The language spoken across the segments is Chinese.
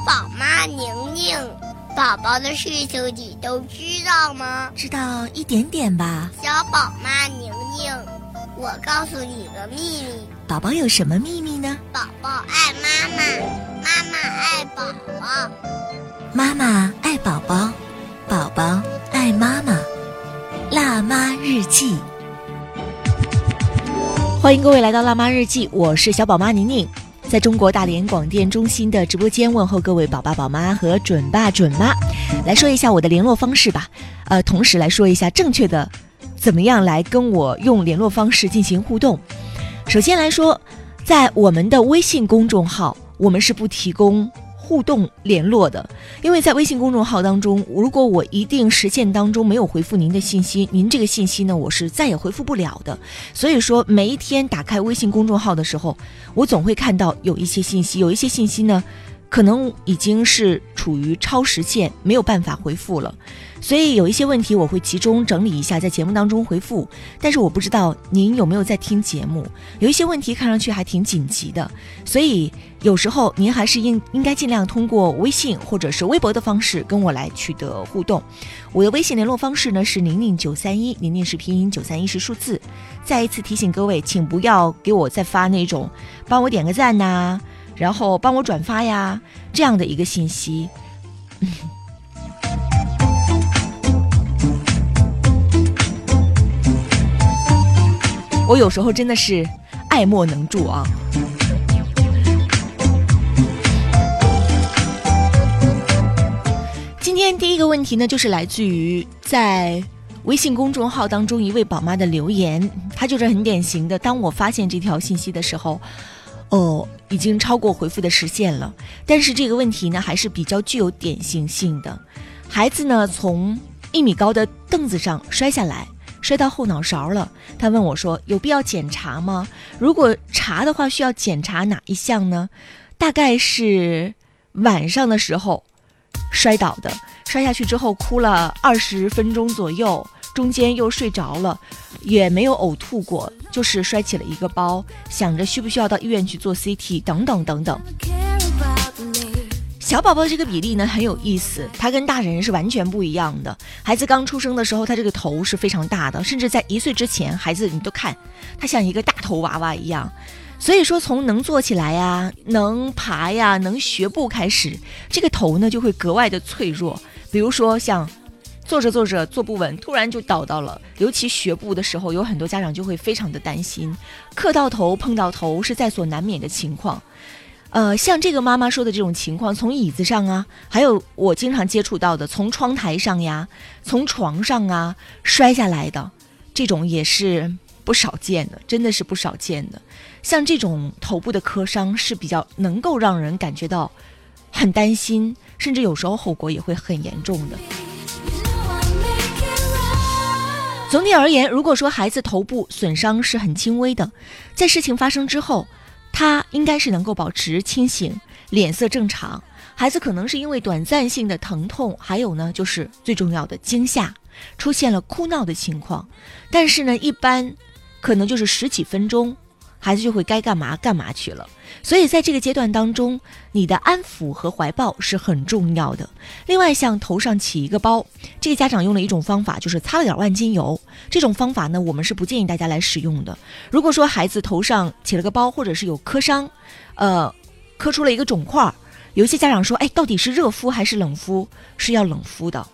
宝妈宁宁，宝宝的事情你都知道吗？知道一点点吧。小宝妈宁宁，我告诉你个秘密。宝宝有什么秘密呢？宝宝爱妈妈，妈妈爱宝宝。妈妈爱宝宝，宝宝爱妈妈。辣妈日记，欢迎各位来到辣妈日记，我是小宝妈宁宁。在中国大连广电中心的直播间问候各位宝爸宝妈和准爸准妈，来说一下我的联络方式吧。呃，同时来说一下正确的怎么样来跟我用联络方式进行互动。首先来说，在我们的微信公众号，我们是不提供。互动联络的，因为在微信公众号当中，如果我一定时限当中没有回复您的信息，您这个信息呢，我是再也回复不了的。所以说，每一天打开微信公众号的时候，我总会看到有一些信息，有一些信息呢。可能已经是处于超时限，没有办法回复了，所以有一些问题我会集中整理一下，在节目当中回复。但是我不知道您有没有在听节目，有一些问题看上去还挺紧急的，所以有时候您还是应应该尽量通过微信或者是微博的方式跟我来取得互动。我的微信联络方式呢是宁宁九三一，宁宁是拼音，九三一是数字。再一次提醒各位，请不要给我再发那种帮我点个赞呐。然后帮我转发呀，这样的一个信息。我有时候真的是爱莫能助啊。今天第一个问题呢，就是来自于在微信公众号当中一位宝妈的留言，她就是很典型的。当我发现这条信息的时候。哦，已经超过回复的时限了。但是这个问题呢，还是比较具有典型性的。孩子呢，从一米高的凳子上摔下来，摔到后脑勺了。他问我说：“有必要检查吗？如果查的话，需要检查哪一项呢？”大概是晚上的时候摔倒的，摔下去之后哭了二十分钟左右。中间又睡着了，也没有呕吐过，就是摔起了一个包，想着需不需要到医院去做 CT 等等等等。小宝宝这个比例呢很有意思，他跟大人是完全不一样的。孩子刚出生的时候，他这个头是非常大的，甚至在一岁之前，孩子你都看他像一个大头娃娃一样。所以说，从能坐起来呀、能爬呀、能学步开始，这个头呢就会格外的脆弱。比如说像。坐着坐着坐不稳，突然就倒到了。尤其学步的时候，有很多家长就会非常的担心，磕到头、碰到头是在所难免的情况。呃，像这个妈妈说的这种情况，从椅子上啊，还有我经常接触到的，从窗台上呀、从床上啊摔下来的，这种也是不少见的，真的是不少见的。像这种头部的磕伤是比较能够让人感觉到很担心，甚至有时候后果也会很严重的。总体而言，如果说孩子头部损伤是很轻微的，在事情发生之后，他应该是能够保持清醒，脸色正常。孩子可能是因为短暂性的疼痛，还有呢就是最重要的惊吓，出现了哭闹的情况。但是呢，一般可能就是十几分钟。孩子就会该干嘛干嘛去了，所以在这个阶段当中，你的安抚和怀抱是很重要的。另外，像头上起一个包，这个家长用了一种方法，就是擦了点万金油。这种方法呢，我们是不建议大家来使用的。如果说孩子头上起了个包，或者是有磕伤，呃，磕出了一个肿块，有一些家长说，哎，到底是热敷还是冷敷？是要冷敷的。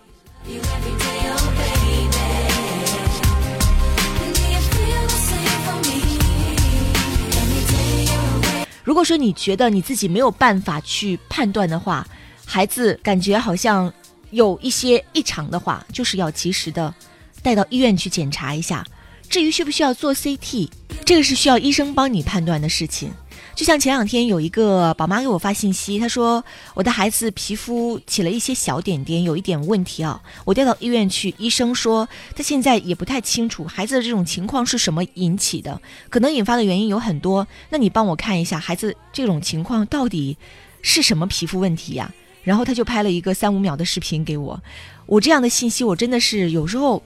如果说你觉得你自己没有办法去判断的话，孩子感觉好像有一些异常的话，就是要及时的带到医院去检查一下。至于需不需要做 CT，这个是需要医生帮你判断的事情。就像前两天有一个宝妈给我发信息，她说我的孩子皮肤起了一些小点点，有一点问题啊。我带到医院去，医生说他现在也不太清楚孩子的这种情况是什么引起的，可能引发的原因有很多。那你帮我看一下孩子这种情况到底是什么皮肤问题呀？然后他就拍了一个三五秒的视频给我。我这样的信息，我真的是有时候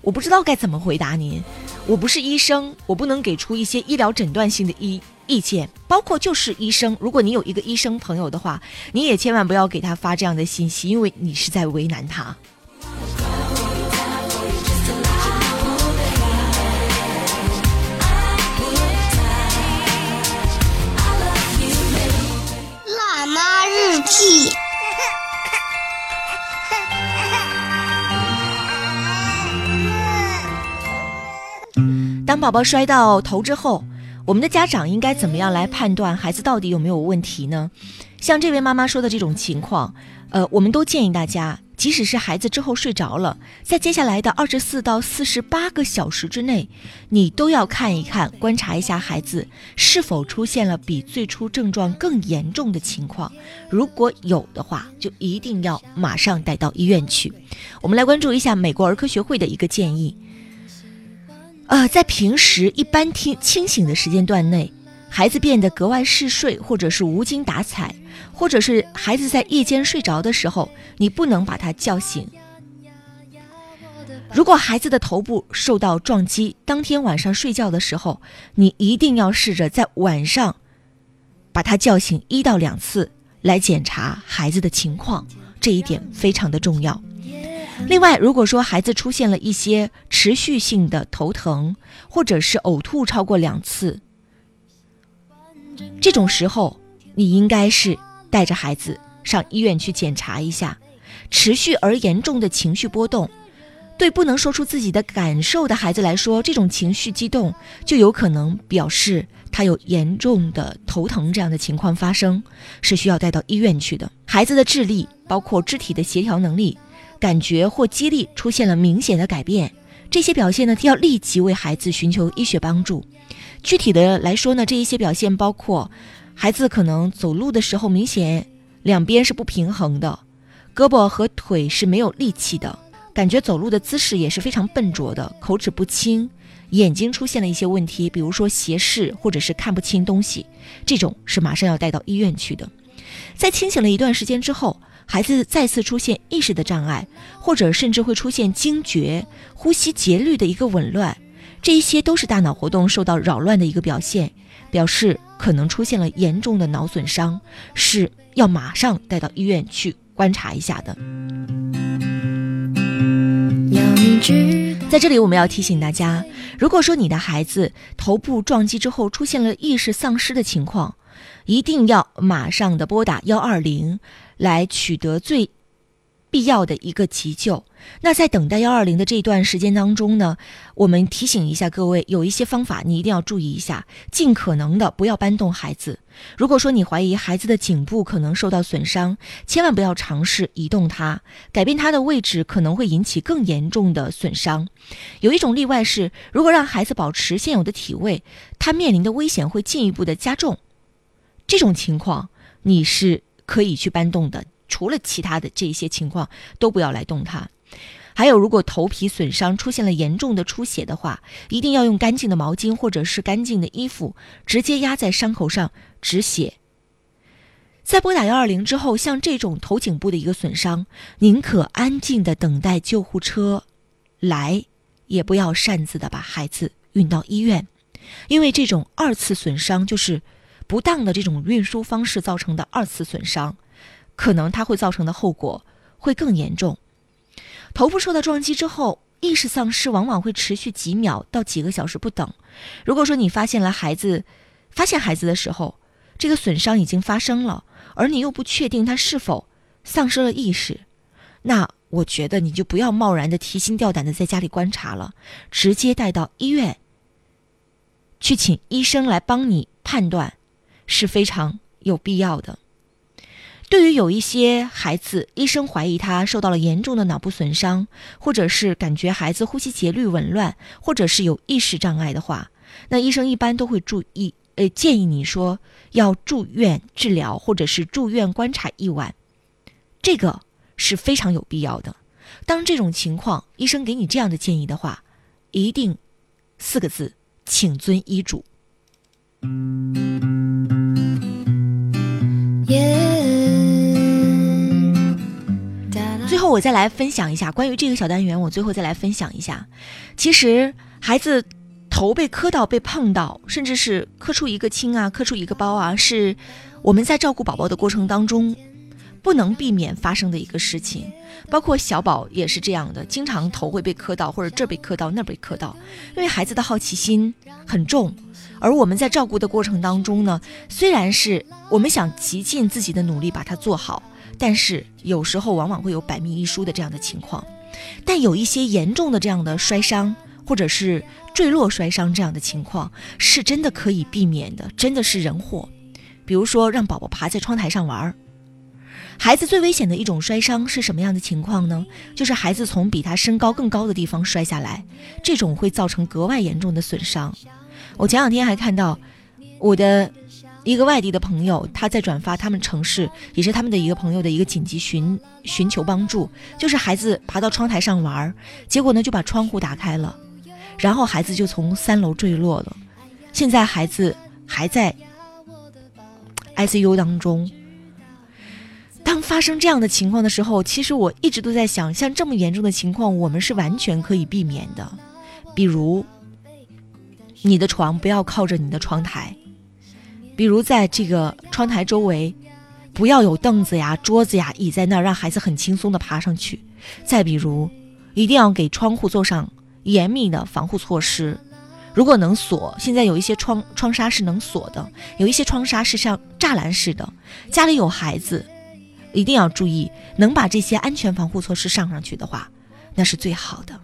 我不知道该怎么回答您。我不是医生，我不能给出一些医疗诊断性的医意见。包括就是医生，如果你有一个医生朋友的话，你也千万不要给他发这样的信息，因为你是在为难他。辣妈日记。当宝宝摔到头之后，我们的家长应该怎么样来判断孩子到底有没有问题呢？像这位妈妈说的这种情况，呃，我们都建议大家，即使是孩子之后睡着了，在接下来的二十四到四十八个小时之内，你都要看一看、观察一下孩子是否出现了比最初症状更严重的情况。如果有的话，就一定要马上带到医院去。我们来关注一下美国儿科学会的一个建议。呃，在平时一般听清醒的时间段内，孩子变得格外嗜睡，或者是无精打采，或者是孩子在夜间睡着的时候，你不能把他叫醒。如果孩子的头部受到撞击，当天晚上睡觉的时候，你一定要试着在晚上把他叫醒一到两次，来检查孩子的情况，这一点非常的重要。另外，如果说孩子出现了一些持续性的头疼，或者是呕吐超过两次，这种时候你应该是带着孩子上医院去检查一下。持续而严重的情绪波动，对不能说出自己的感受的孩子来说，这种情绪激动就有可能表示他有严重的头疼这样的情况发生，是需要带到医院去的。孩子的智力，包括肢体的协调能力。感觉或激励出现了明显的改变，这些表现呢，要立即为孩子寻求医学帮助。具体的来说呢，这一些表现包括，孩子可能走路的时候明显两边是不平衡的，胳膊和腿是没有力气的，感觉走路的姿势也是非常笨拙的，口齿不清，眼睛出现了一些问题，比如说斜视或者是看不清东西，这种是马上要带到医院去的。在清醒了一段时间之后。孩子再次出现意识的障碍，或者甚至会出现惊厥、呼吸节律的一个紊乱，这一些都是大脑活动受到扰乱的一个表现，表示可能出现了严重的脑损伤，是要马上带到医院去观察一下的。在这里，我们要提醒大家，如果说你的孩子头部撞击之后出现了意识丧失的情况，一定要马上的拨打幺二零。来取得最必要的一个急救。那在等待幺二零的这段时间当中呢，我们提醒一下各位，有一些方法你一定要注意一下，尽可能的不要搬动孩子。如果说你怀疑孩子的颈部可能受到损伤，千万不要尝试移动它，改变它的位置可能会引起更严重的损伤。有一种例外是，如果让孩子保持现有的体位，他面临的危险会进一步的加重。这种情况你是。可以去搬动的，除了其他的这些情况，都不要来动它。还有，如果头皮损伤出现了严重的出血的话，一定要用干净的毛巾或者是干净的衣服直接压在伤口上止血。在拨打幺二零之后，像这种头颈部的一个损伤，宁可安静的等待救护车来，也不要擅自的把孩子运到医院，因为这种二次损伤就是。不当的这种运输方式造成的二次损伤，可能它会造成的后果会更严重。头部受到撞击之后，意识丧失往往会持续几秒到几个小时不等。如果说你发现了孩子，发现孩子的时候，这个损伤已经发生了，而你又不确定他是否丧失了意识，那我觉得你就不要贸然的提心吊胆的在家里观察了，直接带到医院去，请医生来帮你判断。是非常有必要的。对于有一些孩子，医生怀疑他受到了严重的脑部损伤，或者是感觉孩子呼吸节律紊乱，或者是有意识障碍的话，那医生一般都会注意，呃，建议你说要住院治疗，或者是住院观察一晚，这个是非常有必要的。当这种情况，医生给你这样的建议的话，一定四个字，请遵医嘱。后我再来分享一下关于这个小单元，我最后再来分享一下，其实孩子头被磕到、被碰到，甚至是磕出一个青啊、磕出一个包啊，是我们在照顾宝宝的过程当中不能避免发生的一个事情。包括小宝也是这样的，经常头会被磕到，或者这被磕到，那被磕到，因为孩子的好奇心很重。而我们在照顾的过程当中呢，虽然是我们想极尽自己的努力把它做好，但是有时候往往会有百密一疏的这样的情况。但有一些严重的这样的摔伤，或者是坠落摔伤这样的情况，是真的可以避免的，真的是人祸。比如说让宝宝爬在窗台上玩儿。孩子最危险的一种摔伤是什么样的情况呢？就是孩子从比他身高更高的地方摔下来，这种会造成格外严重的损伤。我前两天还看到我的一个外地的朋友，他在转发他们城市也是他们的一个朋友的一个紧急寻寻求帮助，就是孩子爬到窗台上玩，结果呢就把窗户打开了，然后孩子就从三楼坠落了，现在孩子还在 ICU 当中。当发生这样的情况的时候，其实我一直都在想，像这么严重的情况，我们是完全可以避免的。比如，你的床不要靠着你的窗台；比如，在这个窗台周围，不要有凳子呀、桌子呀、椅在那儿，让孩子很轻松的爬上去。再比如，一定要给窗户做上严密的防护措施。如果能锁，现在有一些窗窗纱是能锁的，有一些窗纱是像栅栏似的。家里有孩子。一定要注意，能把这些安全防护措施上上去的话，那是最好的。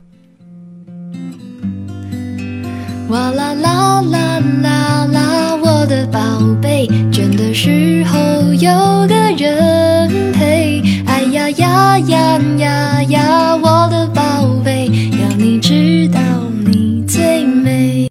哇啦啦啦啦啦我的宝贝倦的时候有个人陪。哎呀呀呀呀呀我的宝贝要你知道你最美。